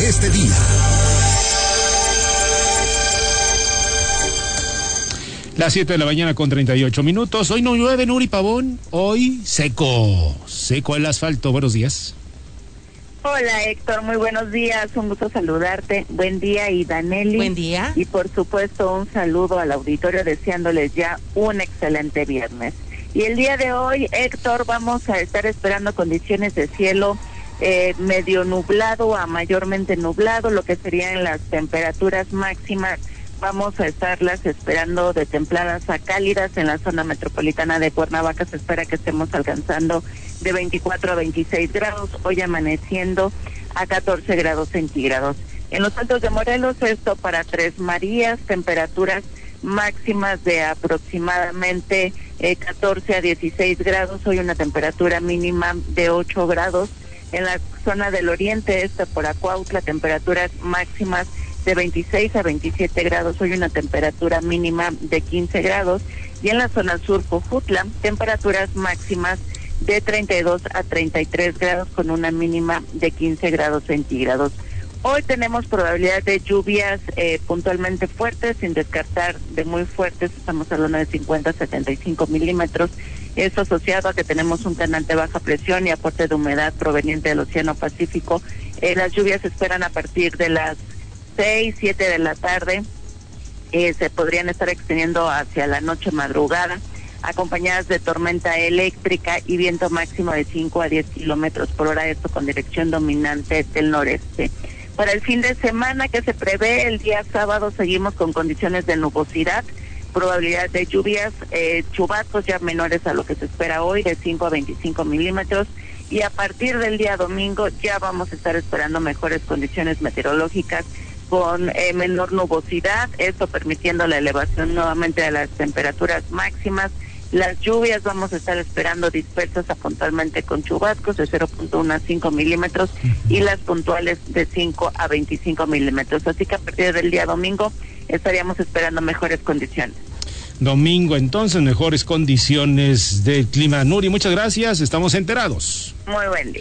para este día. Las 7 de la mañana con 38 minutos. Hoy no llueve, Nuri Pavón. Hoy seco. Seco el asfalto. Buenos días. Hola Héctor, muy buenos días, un gusto saludarte. Buen día y Danelli. Buen día. Y por supuesto un saludo al auditorio deseándoles ya un excelente viernes. Y el día de hoy, Héctor, vamos a estar esperando condiciones de cielo eh, medio nublado a mayormente nublado, lo que serían las temperaturas máximas vamos a estarlas esperando de templadas a cálidas en la zona metropolitana de Cuernavaca. Se espera que estemos alcanzando de 24 a 26 grados, hoy amaneciendo a 14 grados centígrados. En los altos de Morelos, esto para Tres Marías, temperaturas máximas de aproximadamente 14 eh, a 16 grados, hoy una temperatura mínima de 8 grados. En la zona del oriente, esto por Acuautla, temperaturas máximas de 26 a 27 grados, hoy una temperatura mínima de 15 grados y en la zona sur Cojutla, temperaturas máximas de 32 a 33 grados con una mínima de 15 grados centígrados. Hoy tenemos probabilidad de lluvias eh, puntualmente fuertes, sin descartar de muy fuertes, estamos hablando de 50 a 75 milímetros. Esto asociado a que tenemos un canal de baja presión y aporte de humedad proveniente del Océano Pacífico. Eh, las lluvias se esperan a partir de las 6, 7 de la tarde. Eh, se podrían estar extendiendo hacia la noche madrugada, acompañadas de tormenta eléctrica y viento máximo de 5 a 10 kilómetros por hora, esto con dirección dominante del noreste. Para el fin de semana que se prevé, el día sábado seguimos con condiciones de nubosidad, probabilidad de lluvias, eh, chubascos ya menores a lo que se espera hoy, de 5 a 25 milímetros. Y a partir del día domingo ya vamos a estar esperando mejores condiciones meteorológicas con eh, menor nubosidad, esto permitiendo la elevación nuevamente de las temperaturas máximas. Las lluvias vamos a estar esperando dispersas a puntualmente con chubascos de 0.1 a 5 milímetros y las puntuales de 5 a 25 milímetros. Así que a partir del día domingo estaríamos esperando mejores condiciones. Domingo, entonces, mejores condiciones del clima. Nuri, muchas gracias, estamos enterados. Muy buen día.